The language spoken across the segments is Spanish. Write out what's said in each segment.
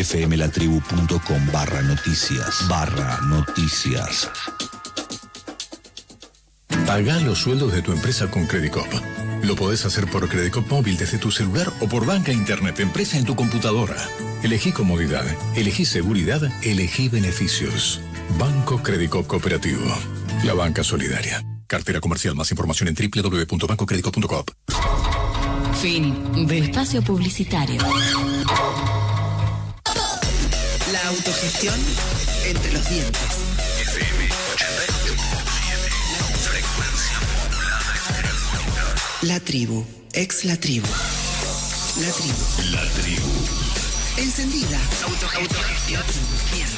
fmlatribu.com barra noticias barra noticias. Paga los sueldos de tu empresa con Credicop. Lo podés hacer por Credicop móvil desde tu celular o por banca internet empresa en tu computadora. Elegí comodidad, elegí seguridad, elegí beneficios. Banco Credicop Cooperativo. La banca solidaria. Cartera comercial. Más información en www.bancocredico.com. Fin de espacio publicitario. Autogestión entre los dientes. FM 88.7. Frecuencia modulada La tribu, ex la tribu. La tribu. La tribu. Encendida. Autogestión entre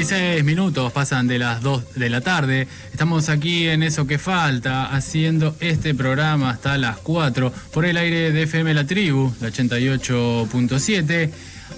Falta. 36 minutos pasan de las 2 de la tarde. Estamos aquí en Eso que Falta, haciendo este programa hasta las 4 por el aire de FM La Tribu, la 88.7.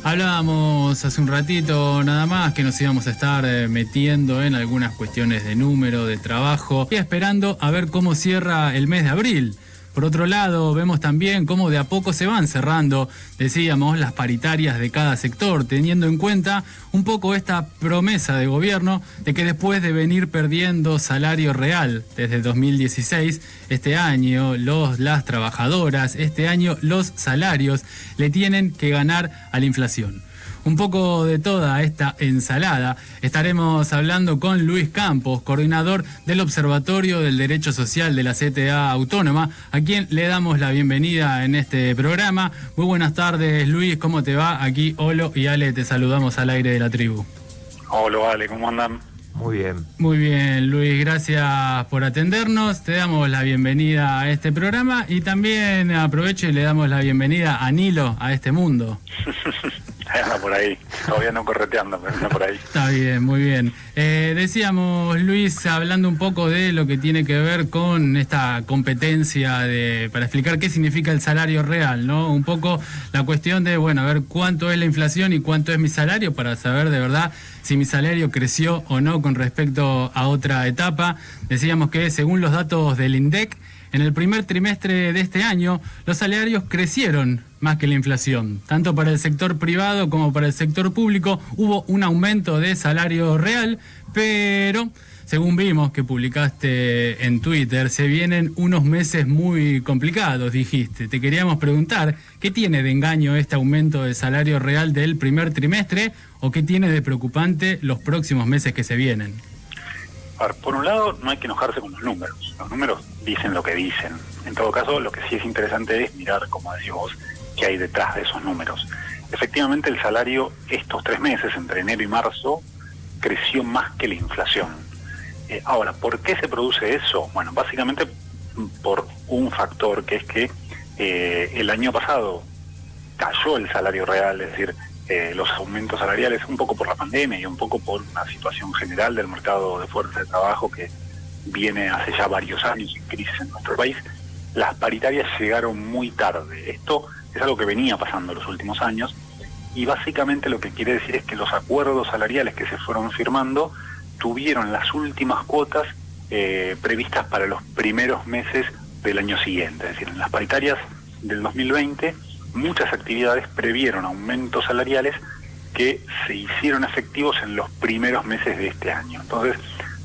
Hablábamos hace un ratito nada más que nos íbamos a estar eh, metiendo en algunas cuestiones de número, de trabajo y esperando a ver cómo cierra el mes de abril. Por otro lado, vemos también cómo de a poco se van cerrando, decíamos, las paritarias de cada sector, teniendo en cuenta un poco esta promesa de gobierno de que después de venir perdiendo salario real desde 2016, este año los, las trabajadoras, este año los salarios le tienen que ganar a la inflación un poco de toda esta ensalada. Estaremos hablando con Luis Campos, coordinador del Observatorio del Derecho Social de la CTA Autónoma, a quien le damos la bienvenida en este programa. Muy buenas tardes, Luis, ¿cómo te va? Aquí Olo y Ale te saludamos al aire de la tribu. Hola, Ale, ¿cómo andan? Muy bien. Muy bien, Luis, gracias por atendernos. Te damos la bienvenida a este programa y también aprovecho y le damos la bienvenida a Nilo, a este mundo. por ahí, todavía no correteando, pero anda por ahí. Está bien, muy bien. Eh, decíamos, Luis, hablando un poco de lo que tiene que ver con esta competencia de, para explicar qué significa el salario real, ¿no? Un poco la cuestión de, bueno, a ver cuánto es la inflación y cuánto es mi salario para saber de verdad si mi salario creció o no con respecto a otra etapa. Decíamos que según los datos del INDEC, en el primer trimestre de este año, los salarios crecieron más que la inflación. Tanto para el sector privado como para el sector público hubo un aumento de salario real, pero según vimos que publicaste en Twitter, se vienen unos meses muy complicados, dijiste. Te queríamos preguntar, ¿qué tiene de engaño este aumento de salario real del primer trimestre o qué tiene de preocupante los próximos meses que se vienen? Por un lado, no hay que enojarse con los números. Los números dicen lo que dicen. En todo caso, lo que sí es interesante es mirar, como decís vos, qué hay detrás de esos números. Efectivamente, el salario estos tres meses, entre enero y marzo, creció más que la inflación. Eh, ahora, ¿por qué se produce eso? Bueno, básicamente por un factor que es que eh, el año pasado cayó el salario real, es decir, eh, los aumentos salariales, un poco por la pandemia y un poco por una situación general del mercado de fuerza de trabajo que viene hace ya varios años en crisis en nuestro país, las paritarias llegaron muy tarde. Esto es algo que venía pasando en los últimos años y básicamente lo que quiere decir es que los acuerdos salariales que se fueron firmando tuvieron las últimas cuotas eh, previstas para los primeros meses del año siguiente. Es decir, en las paritarias del 2020 muchas actividades previeron aumentos salariales que se hicieron efectivos en los primeros meses de este año. Entonces,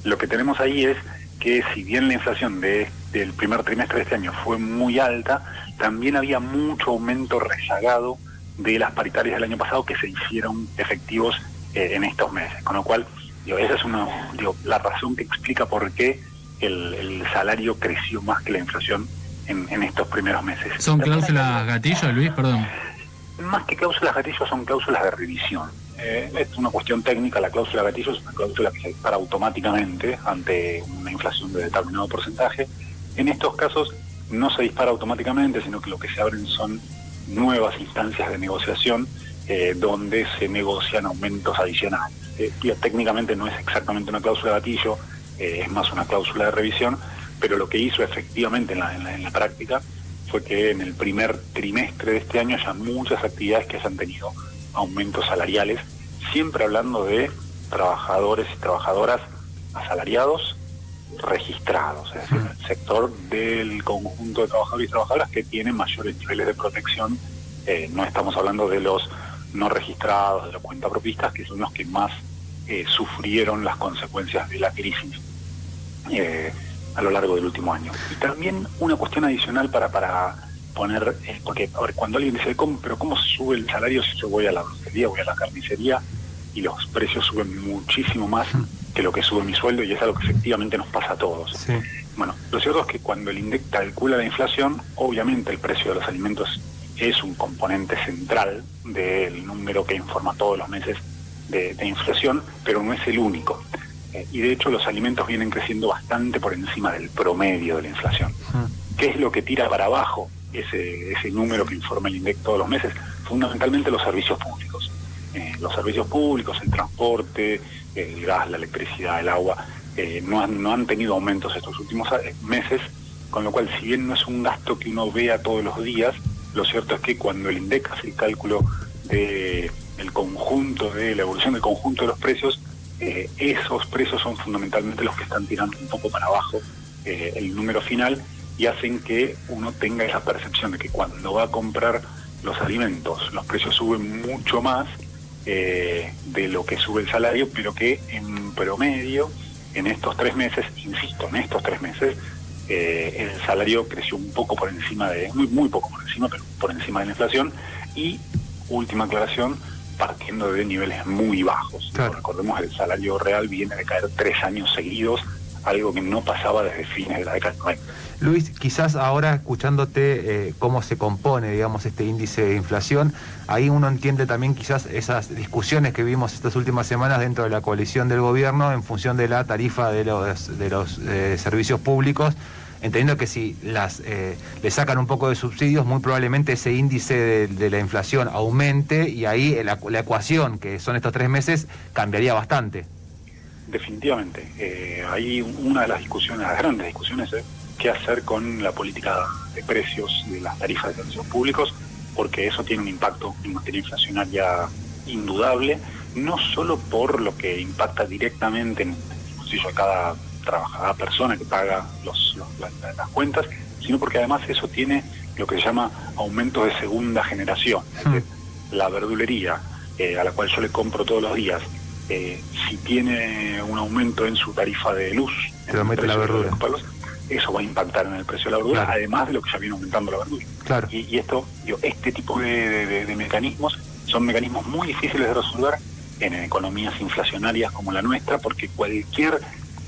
lo que tenemos ahí es que si bien la inflación de, del primer trimestre de este año fue muy alta, también había mucho aumento rezagado de las paritarias del año pasado que se hicieron efectivos eh, en estos meses. Con lo cual, digo, esa es una, digo, la razón que explica por qué el, el salario creció más que la inflación en, en estos primeros meses. ¿Son cláusulas gatillo, Luis? Perdón. más que cláusulas gatillo son cláusulas de revisión. Eh, es una cuestión técnica, la cláusula gatillo es una cláusula que se dispara automáticamente ante una inflación de determinado porcentaje. En estos casos no se dispara automáticamente, sino que lo que se abren son nuevas instancias de negociación eh, donde se negocian aumentos adicionales. Eh, técnicamente no es exactamente una cláusula gatillo, eh, es más una cláusula de revisión, pero lo que hizo efectivamente en la, en la- en la práctica fue que en el primer trimestre de este año haya muchas actividades que hayan tenido aumentos salariales, siempre hablando de trabajadores y trabajadoras asalariados registrados, es decir, el sector del conjunto de trabajadores y trabajadoras que tienen mayores niveles de protección. Eh, no estamos hablando de los no registrados, de los cuentapropistas, que son los que más eh, sufrieron las consecuencias de la crisis eh, a lo largo del último año. Y también una cuestión adicional para, para poner, eh, porque a ver, cuando alguien dice, ¿cómo, pero ¿cómo sube el salario si yo voy a la brujería, voy a la carnicería y los precios suben muchísimo más que lo que sube mi sueldo y es algo que efectivamente nos pasa a todos? Bueno, lo cierto es que cuando el INDEC calcula la inflación, obviamente el precio de los alimentos es un componente central del número que informa todos los meses de, de inflación, pero no es el único. Eh, y de hecho los alimentos vienen creciendo bastante por encima del promedio de la inflación. ¿Qué es lo que tira para abajo ese, ese número que informa el INDEC todos los meses? Fundamentalmente los servicios públicos. Eh, los servicios públicos, el transporte, el gas, la electricidad, el agua, eh, no, han, no han tenido aumentos estos últimos meses, con lo cual si bien no es un gasto que uno vea todos los días, lo cierto es que cuando el INDEC hace el cálculo de el conjunto de la evolución del conjunto de los precios, eh, esos precios son fundamentalmente los que están tirando un poco para abajo eh, el número final y hacen que uno tenga esa percepción de que cuando va a comprar los alimentos los precios suben mucho más eh, de lo que sube el salario, pero que en promedio en estos tres meses, insisto, en estos tres meses, el salario creció un poco por encima de, muy, muy poco por encima, pero por encima de la inflación. Y, última aclaración, partiendo de niveles muy bajos. Recordemos el salario real viene de caer tres años seguidos, algo que no pasaba desde fines de la década del 90. Luis, quizás ahora escuchándote eh, cómo se compone, digamos, este índice de inflación, ahí uno entiende también quizás esas discusiones que vimos estas últimas semanas dentro de la coalición del gobierno en función de la tarifa de los, de los eh, servicios públicos, entendiendo que si las eh, le sacan un poco de subsidios, muy probablemente ese índice de, la inflación aumente y ahí la, la ecuación, que son estos tres meses, cambiaría bastante. Definitivamente. Eh, hay una de las discusiones, las grandes discusiones, es qué hacer con la política de precios de las tarifas de servicios públicos, porque eso tiene un impacto en materia inflacionaria indudable, no solo por lo que impacta directamente en el bolsillo de cada trabajadora, persona que paga los, los- las, cuentas, sino porque además eso tiene lo que se llama aumentos de segunda generación. Es decir, la verdulería eh, a la cual yo le compro todos los días, eh, si tiene un aumento en su tarifa de luz, Te en mete la verdura. los palos, eso va a impactar en el precio de la verdura, Claro. además de lo que ya viene aumentando la verdura. Claro. Y, y esto, digo, este tipo de, de- de- de mecanismos son mecanismos muy difíciles de resolver en economías inflacionarias como la nuestra, porque cualquier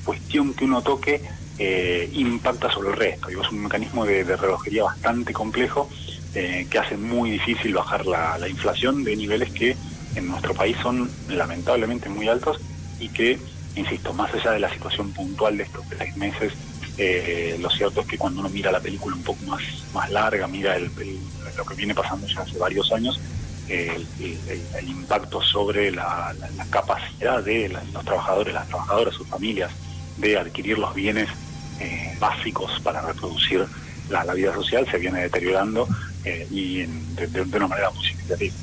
cuestión que uno toque eh, impacta sobre el resto. Digo, es un mecanismo de, relojería bastante complejo eh, que hace muy difícil bajar la, la inflación de niveles que en nuestro país son lamentablemente muy altos y que, insisto, más allá de la situación puntual de estos tres meses, eh, lo cierto es que cuando uno mira la película un poco más, más larga, mira el- lo que viene pasando ya hace varios años, el, impacto sobre la, capacidad de los trabajadores, las trabajadoras, sus familias, de adquirir los bienes eh, básicos para reproducir la, vida social se viene deteriorando eh, y de, de- de una manera muy significativa.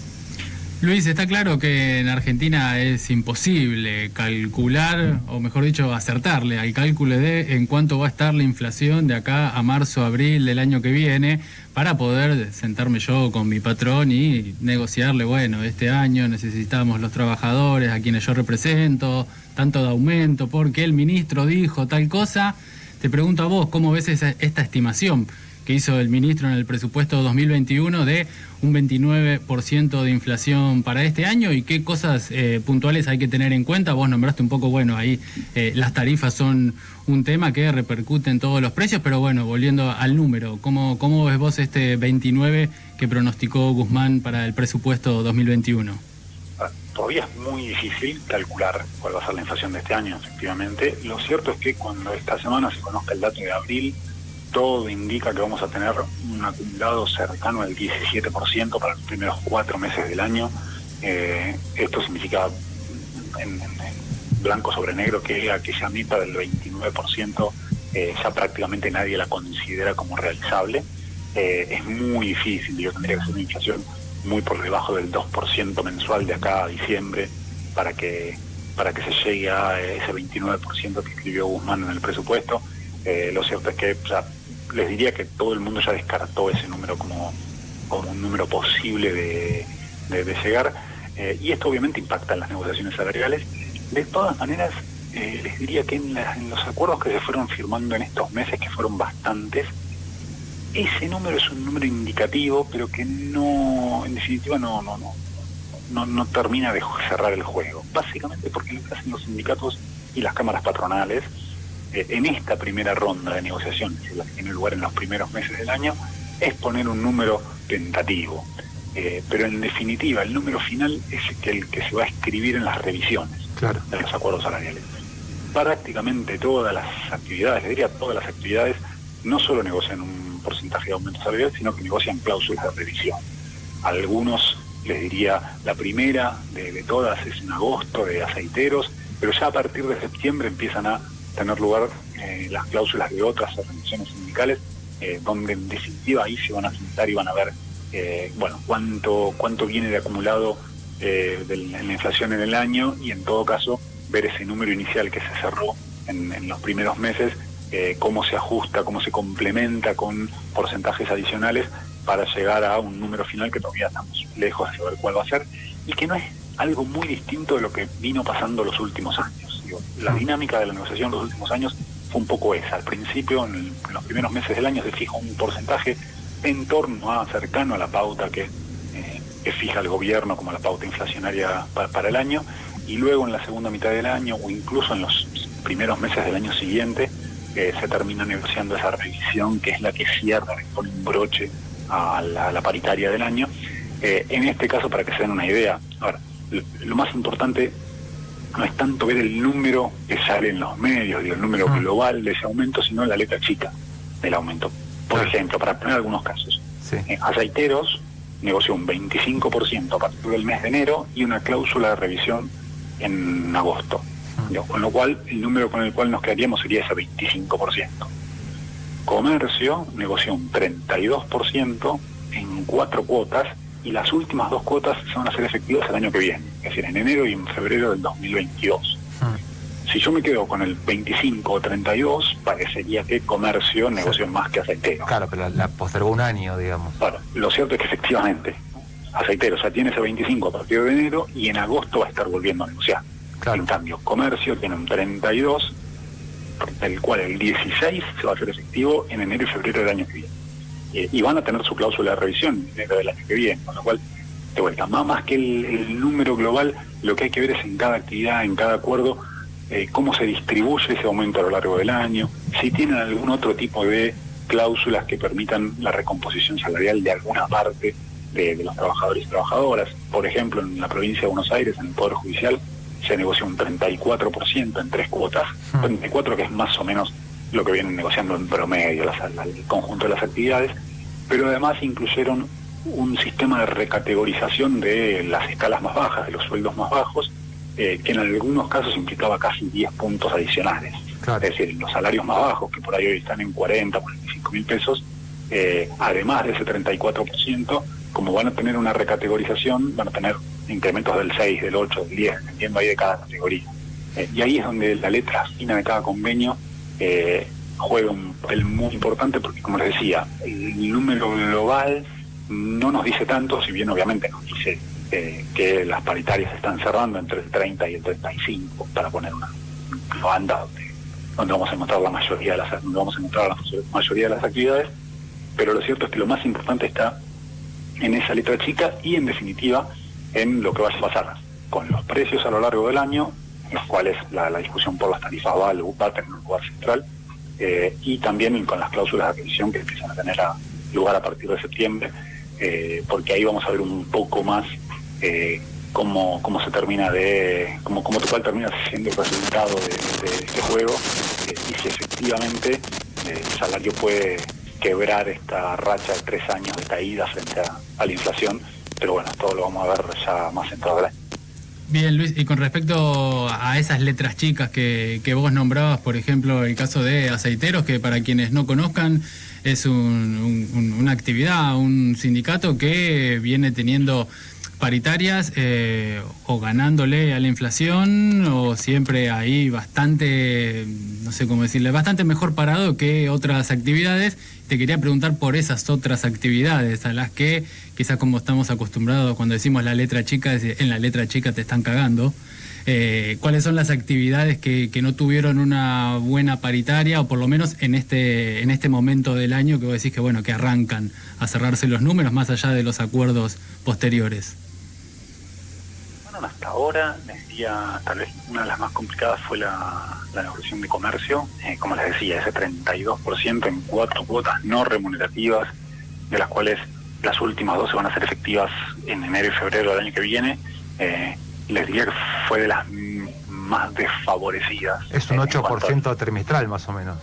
Luis, está claro que en Argentina es imposible calcular, o mejor dicho, acertarle al cálculo de en cuánto va a estar la inflación de acá a marzo, abril del año que viene, para poder sentarme yo con mi patrón y negociarle, bueno, este año necesitamos los trabajadores a quienes yo represento, tanto de aumento, porque el ministro dijo tal cosa. Te pregunto a vos, ¿cómo ves esta estimación? Que hizo el ministro en el presupuesto 2021 de un 29% de inflación para este año y qué cosas eh, puntuales hay que tener en cuenta. Vos nombraste un poco, bueno, ahí eh, las tarifas son un tema que repercute en todos los precios, pero bueno, volviendo al número, ¿cómo, cómo ves vos este 29 que pronosticó Guzmán para el presupuesto 2021? Ah, Todavía es muy difícil calcular cuál va a ser la inflación de este año, efectivamente. Lo cierto es que cuando esta semana se conozca el dato de abril, todo indica que vamos a tener un acumulado cercano al 17% para los primeros cuatro meses del año. Eh, esto significa en, blanco sobre negro que aquella meta del 29% eh, ya prácticamente nadie la considera como realizable. Eh, es muy difícil, yo tendría que ser una inflación muy por debajo del 2% mensual de acá a diciembre para que para que se llegue a ese 29% que escribió Guzmán en el presupuesto. Eh, lo cierto es que sea, les diría que todo el mundo ya descartó ese número como, como un número posible de, de- llegar. Eh, y esto obviamente impacta en las negociaciones salariales. De todas maneras, eh, les diría que en, las- en los acuerdos que se fueron firmando en estos meses, que fueron bastantes, ese número es un número indicativo, pero que no, en definitiva, no, no, no, no, no termina de cerrar el juego. Básicamente porque lo que hacen los sindicatos y las cámaras patronales en esta primera ronda de negociaciones, la que tiene lugar en los primeros meses del año, es poner un número tentativo. Eh, pero en definitiva, el número final es el que se va a escribir en las revisiones Claro. de los acuerdos salariales. Prácticamente todas las actividades, les diría todas las actividades, no solo negocian un porcentaje de aumento salarial, sino que negocian cláusulas de revisión. Algunos, les diría, la primera de, de todas es en agosto de aceiteros, pero ya a partir de septiembre empiezan a tener lugar eh, las cláusulas de otras organizaciones sindicales, eh, donde en definitiva ahí se van a sentar y van a ver, eh, bueno, cuánto, cuánto viene de acumulado de la inflación en el año y en todo caso ver ese número inicial que se cerró en, en los primeros meses, cómo se ajusta, cómo se complementa con porcentajes adicionales para llegar a un número final que todavía estamos lejos de saber cuál va a ser y que no es algo muy distinto de lo que vino pasando los últimos años. La dinámica de la negociación los últimos años fue un poco esa. Al principio, en, en los primeros meses del año, se fija un porcentaje en torno a cercano a la pauta que, eh, fija el gobierno como la pauta inflacionaria pa- para el año y luego en la segunda mitad del año o incluso en los primeros meses del año siguiente eh, se termina negociando esa revisión que es la que cierra, pone un broche a la, a la paritaria del año. Eh, en este caso, para que se den una idea, ahora, lo, lo más importante no es tanto ver el número que sale en los medios, digo, el número global de ese aumento, sino la letra chica del aumento. Por ejemplo, para poner algunos casos, Sí. eh, Aceiteros negoció un 25% a partir del mes de enero y una cláusula de revisión en agosto. Digo, Con lo cual, el número con el cual nos quedaríamos sería ese 25%. Comercio negoció un 32% en cuatro cuotas y las últimas dos cuotas se van a ser efectivas el año que viene, es decir, en enero y en febrero del 2022. Si yo me quedo con el 25 o 32, parecería que comercio negoció más que aceitero. Claro, pero la, la postergó un año, digamos. Bueno, lo cierto es que efectivamente, aceitero, o sea, tiene ese 25 a partir de enero y en agosto va a estar volviendo a negociar. Claro. En cambio, comercio tiene un 32, del cual el 16 se va a hacer efectivo en enero y febrero del año que viene. Eh, y van a tener su cláusula de revisión en enero del año que viene, con lo cual, de vuelta, más, más que el, el número global, lo que hay que ver es en cada actividad, en cada acuerdo, eh, cómo se distribuye ese aumento a lo largo del año, si tienen algún otro tipo de cláusulas que permitan la recomposición salarial de alguna parte de, de los trabajadores y trabajadoras. Por ejemplo, en la provincia de Buenos Aires, en el Poder Judicial, se negoció un 34% en tres cuotas, 34 que es más o menos lo que vienen negociando en promedio las- la- el conjunto de las actividades, pero además incluyeron un sistema de recategorización de las escalas más bajas, de los sueldos más bajos, eh, que en algunos casos implicaba casi 10 puntos adicionales. Claro. Es decir, los salarios más bajos, que por ahí hoy están en 40, 45 mil pesos, eh, además de ese 34%, como van a tener una recategorización, van a tener incrementos del 6, del 8, del 10, dependiendo ahí de cada categoría. Eh, y ahí es donde la letra fina de cada convenio eh, juega un papel muy importante porque, como les decía, el número global no nos dice tanto, si bien obviamente nos dice eh, que las paritarias están cerrando entre el 30 y el 35, para poner una, banda donde, donde vamos a encontrar la mayoría de las vamos a encontrar la mayoría de las actividades, pero lo cierto es que lo más importante está en esa letra chica y en definitiva en lo que vaya a pasar con los precios a lo largo del año, los cuales la, discusión por las tarifas va, va a tener un lugar central, eh, y también con las cláusulas de adquisición que empiezan a tener lugar a partir de septiembre, eh, porque ahí vamos a ver un poco más eh, cómo, cómo se termina de, cómo, cómo cuál termina siendo el resultado de, este juego y si efectivamente el salario puede quebrar esta racha de tres años de caída frente a, a la inflación, pero bueno, todo lo vamos a ver ya más entrado del año. Bien, Luis, y con respecto a esas letras chicas que, que vos nombrabas, por ejemplo, el caso de aceiteros, que para quienes no conozcan es un- un- un- una actividad, un sindicato que viene teniendo paritarias eh, o ganándole a la inflación o siempre ahí bastante, no sé cómo decirle, bastante mejor parado que otras actividades. Te quería preguntar por esas otras actividades a las que quizás como estamos acostumbrados cuando decimos la letra chica, en la letra chica te están cagando. Eh, ¿Cuáles son las actividades que, que no tuvieron una buena paritaria o por lo menos en este en este momento del año que vos decís que bueno que arrancan a cerrarse los números más allá de los acuerdos posteriores? Hasta ahora, les diría, tal vez una de las más complicadas fue la, la negociación de comercio. Eh, como les decía, ese 32% en cuatro cuotas no remunerativas, de las cuales las últimas dos se van a hacer efectivas en enero y febrero del año que viene. Eh, les diría que fue de las más desfavorecidas. Es un en cuanto a- 8% trimestral más o menos.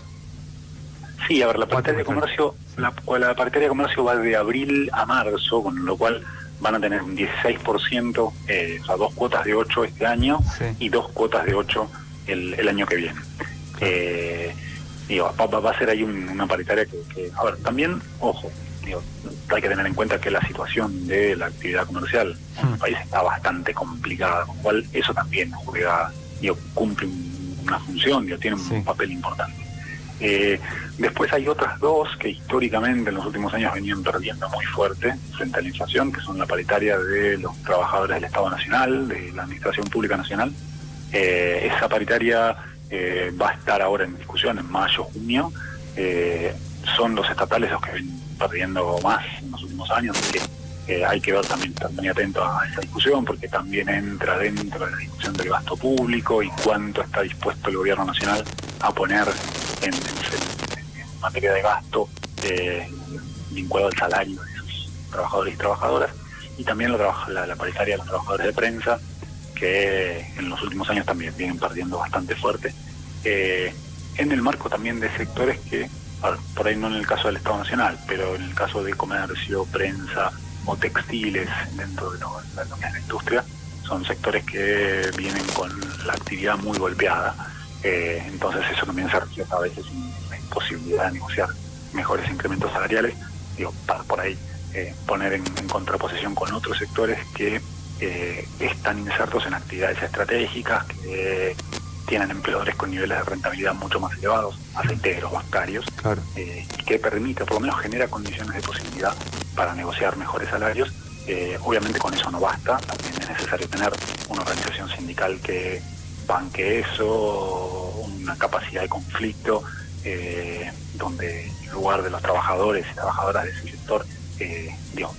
Sí, a ver, la paritaria de comercio, la, la paritaria de comercio va de abril a marzo, con lo cual van a tener un 16%, eh, o sea, dos cuotas de 8 este año Sí. y dos cuotas de 8 el, el año que viene. Eh, digo, va, va- a ser ahí un- una paritaria que, que- a ver, también, ojo, digo, hay que tener en cuenta que la situación de la actividad comercial en el Mm. país está bastante complicada, con lo cual eso también juega, digo, cumple un- una función, digo, tiene un Sí. papel importante. Eh, después hay otras dos que históricamente en los últimos años venían perdiendo muy fuerte frente a la inflación, que son la paritaria de los trabajadores del Estado Nacional, de la Administración Pública Nacional. Eh, esa paritaria eh, va a estar ahora en discusión en mayo, junio. Eh, son los estatales los que vienen perdiendo más en los últimos años, así que hay que ver también, estar atento a esa discusión, porque también entra dentro de la discusión del gasto público y cuánto está dispuesto el gobierno nacional a poner en- en materia de gasto eh, vinculado al salario de sus trabajadores y trabajadoras, y también la, la, la paritaria de los trabajadores de prensa, que en los últimos años también vienen perdiendo bastante fuerte, eh, en el marco también de sectores que, por ahí no en el caso del Estado Nacional, pero en el caso de comercio, prensa o textiles dentro de lo, de la industria, son sectores que vienen con la actividad muy golpeada. Eh, entonces eso también se refleja a veces en la imposibilidad de negociar mejores incrementos salariales, digo, para por ahí eh, poner en, en contraposición con otros sectores que eh, están insertos en actividades estratégicas, que tienen empleadores con niveles de rentabilidad mucho más elevados, aceiteros, bancarios, Claro. eh, y que permite, por lo menos genera condiciones de posibilidad para negociar mejores salarios. Eh, obviamente con eso no basta, también es necesario tener una organización sindical que banque eso, una capacidad de conflicto, eh, donde en lugar de los trabajadores y trabajadoras de ese sector, eh, digo,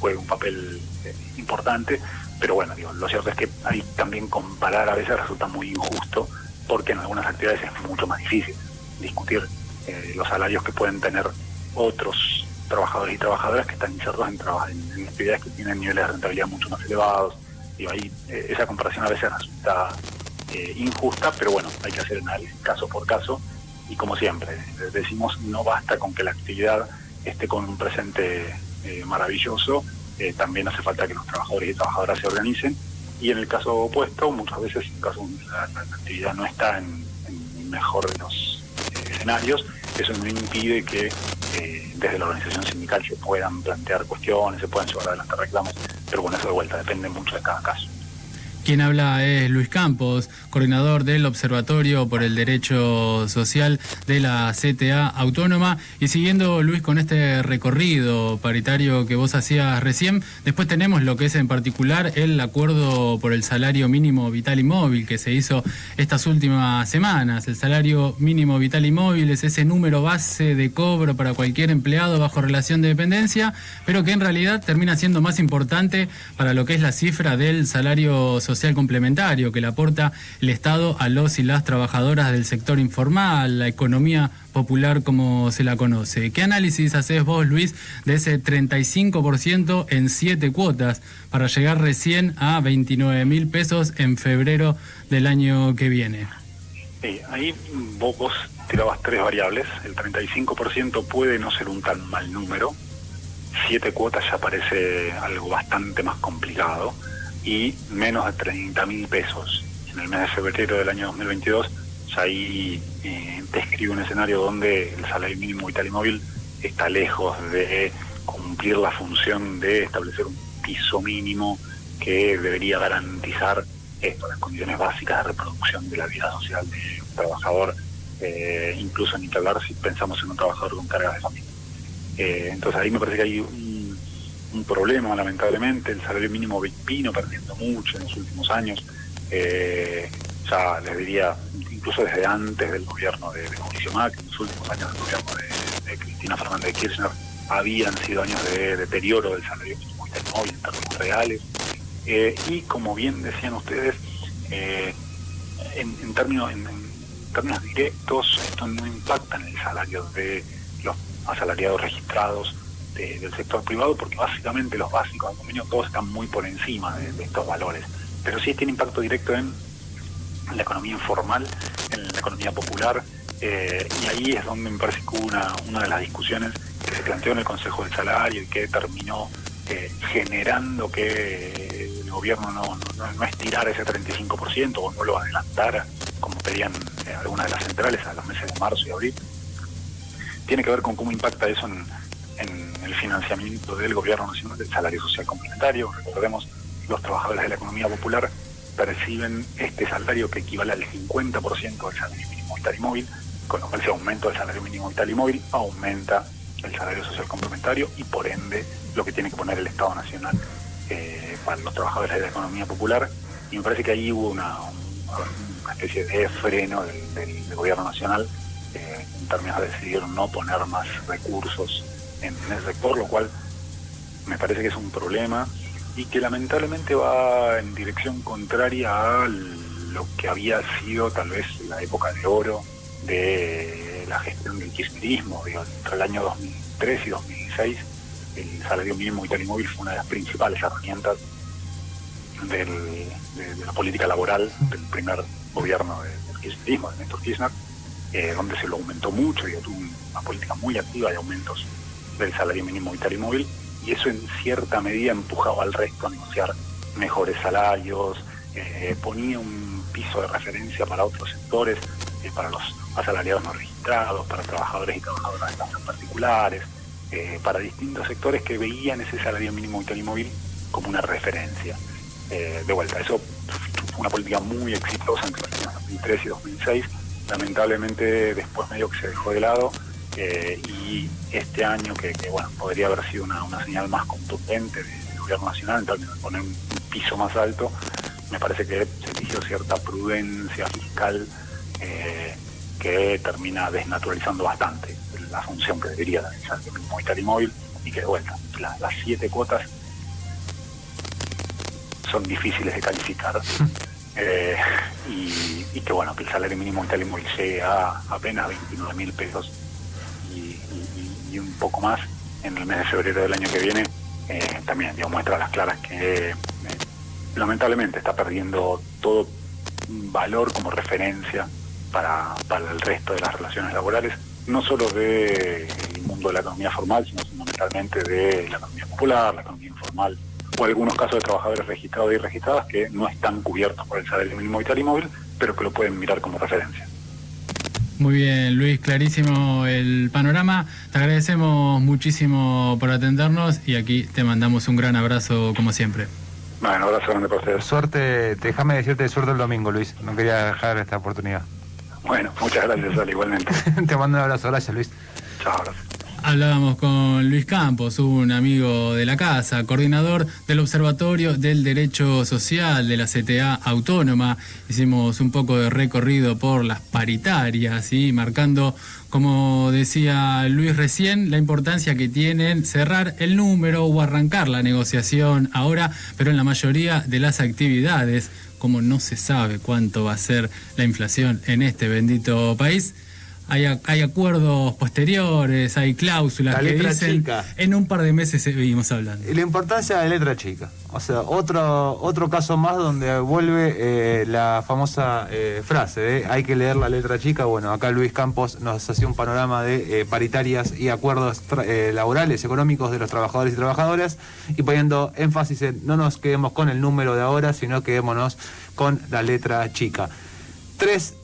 juegue un papel eh, importante, pero bueno, digo, lo cierto es que ahí también comparar a veces resulta muy injusto, porque en algunas actividades es mucho más difícil discutir eh, los salarios que pueden tener otros trabajadores y trabajadoras que están insertos en, en- en actividades que tienen niveles de rentabilidad mucho más elevados. Y ahí esa comparación a veces resulta eh, injusta, pero bueno, hay que hacer análisis caso por caso. Y como siempre, eh, decimos, no basta con que la actividad esté con un presente eh, maravilloso, eh, también hace falta que los trabajadores y trabajadoras se organicen. Y en el caso opuesto, muchas veces en caso la, la- actividad no está en, en mejor de los escenarios, eso no impide que desde la organización sindical se puedan plantear cuestiones, se puedan llevar adelante reclamos, pero bueno, eso de vuelta depende mucho de cada caso. Quien habla es Luis Campos, coordinador del Observatorio por el Derecho Social de la CTA Autónoma. Y siguiendo, Luis, con este recorrido paritario que vos hacías recién, después tenemos lo que es en particular el acuerdo por el salario mínimo vital y móvil que se hizo estas últimas semanas. El salario mínimo vital y móvil es ese número base de cobro para cualquier empleado bajo relación de dependencia, pero que en realidad termina siendo más importante para lo que es la cifra del salario social social complementario que le aporta el Estado a los y las trabajadoras del sector informal, la economía popular como se la conoce. ¿Qué análisis haces vos, Luis, de ese 35% en siete cuotas para llegar recién a 29 mil pesos en febrero del año que viene? Sí, ahí vos, vos tirabas tres variables. El 35% puede no ser un tan mal número. Siete cuotas ya parece algo bastante más complicado y menos de 30 mil pesos. En el mes de febrero del año 2022, ya ahí eh, describe un escenario donde el salario mínimo vital y móvil está lejos de cumplir la función de establecer un piso mínimo que debería garantizar esto, las condiciones básicas de reproducción de la vida social de un trabajador, eh, incluso que hablar si pensamos en un trabajador con cargas de familia. Eh, entonces ahí me parece que hay un un problema, lamentablemente. El salario mínimo vino perdiendo mucho en los últimos años. Eh, ya les diría, incluso desde antes del gobierno de, Mauricio Macri, en los últimos años del gobierno de, Cristina Fernández de Kirchner, habían sido años de deterioro del salario mínimo móvil en términos reales. Eh, y como bien decían ustedes, eh, en, términos, en, términos directos, esto no impacta en el salario de los asalariados registrados del sector privado porque básicamente los básicos del convenio todos están muy por encima de, estos valores. Pero sí tiene impacto directo en la economía informal, en la economía popular, eh, y ahí es donde me parece una, una de las discusiones que se planteó en el Consejo del Salario y que terminó eh, generando que el gobierno no, no, estirara ese 35% o no lo adelantara, como pedían eh, algunas de las centrales a los meses de marzo y abril. Tiene que ver con cómo impacta eso en el financiamiento del gobierno nacional del salario social complementario. Recordemos, los trabajadores de la economía popular perciben este salario que equivale al 50% del salario mínimo vital y móvil, con lo cual si aumenta el salario mínimo vital y móvil, aumenta el salario social complementario y por ende lo que tiene que poner el Estado Nacional eh, para los trabajadores de la economía popular. Y me parece que ahí hubo una, especie de freno del, gobierno nacional eh, en términos de decidir no poner más recursos en, el sector, lo cual me parece que es un problema y que lamentablemente va en dirección contraria a lo que había sido tal vez la época de oro de la gestión del kirchnerismo. entre el año 2003 y 2006 el salario mínimo vital y móvil fue una de las principales herramientas de, la política laboral del primer gobierno del kirchnerismo, de Néstor Kirchner, eh, donde se lo aumentó mucho y tuvo una política muy activa de aumentos del salario mínimo vital y móvil, y eso en cierta medida empujaba al resto a negociar mejores salarios, eh, ponía un piso de referencia para otros sectores, eh, para los asalariados no registrados, para trabajadores y trabajadoras de casas particulares, eh, para distintos sectores que veían ese salario mínimo vital y móvil como una referencia. de vuelta, eso fue una política muy exitosa entre los años 2003 y 2006, lamentablemente después medio que se dejó de lado eh, y este año, que, bueno, podría haber sido una, señal más contundente del gobierno nacional en términos de poner un piso más alto, me parece que se eligió cierta prudencia fiscal eh, que termina desnaturalizando bastante la función que debería realizar el mínimo vital y móvil y que de vuelta, las siete cuotas son difíciles de calificar eh, y, que bueno, que el salario mínimo vital y móvil llegue a apenas 29 mil pesos un poco más en el mes de febrero del año que viene, eh, también muestra a las claras que eh, lamentablemente está perdiendo todo valor como referencia para, para el resto de las relaciones laborales, no solo del mundo de la economía formal, sino fundamentalmente de la economía popular, la economía informal, o algunos casos de trabajadores registrados y registradas que no están cubiertos por el salario mínimo vital y móvil, pero que lo pueden mirar como referencia. Muy bien, Luis, clarísimo el panorama. Te agradecemos muchísimo por atendernos y aquí te mandamos un gran abrazo como siempre. Bueno, abrazo grande para ustedes. Suerte, déjame decirte suerte el domingo, Luis. No quería dejar esta oportunidad. Bueno, muchas gracias, Ale, igualmente. Te mando un abrazo, gracias, Luis. Chao, abrazo. Hablábamos con Luis Campos, un amigo de la casa, coordinador del Observatorio del Derecho Social de la CTA Autónoma. Hicimos un poco de recorrido por las paritarias y marcando, como decía Luis recién, la importancia que tienen cerrar el número o arrancar la negociación ahora, pero en la mayoría de las actividades, como no se sabe cuánto va a ser la inflación en este bendito país hay, hay acuerdos posteriores, hay cláusulas La que letra dicen chica. en un par de meses seguimos hablando. Y La importancia de letra chica. O sea, otro, otro caso más donde vuelve eh, la famosa eh, frase hay que leer la letra chica. Bueno, acá Luis Campos nos hacía un panorama de eh, paritarias y acuerdos laborales, económicos de los trabajadores y trabajadoras y poniendo énfasis en no nos quedemos con el número de ahora, sino quedémonos con la letra chica. Tres.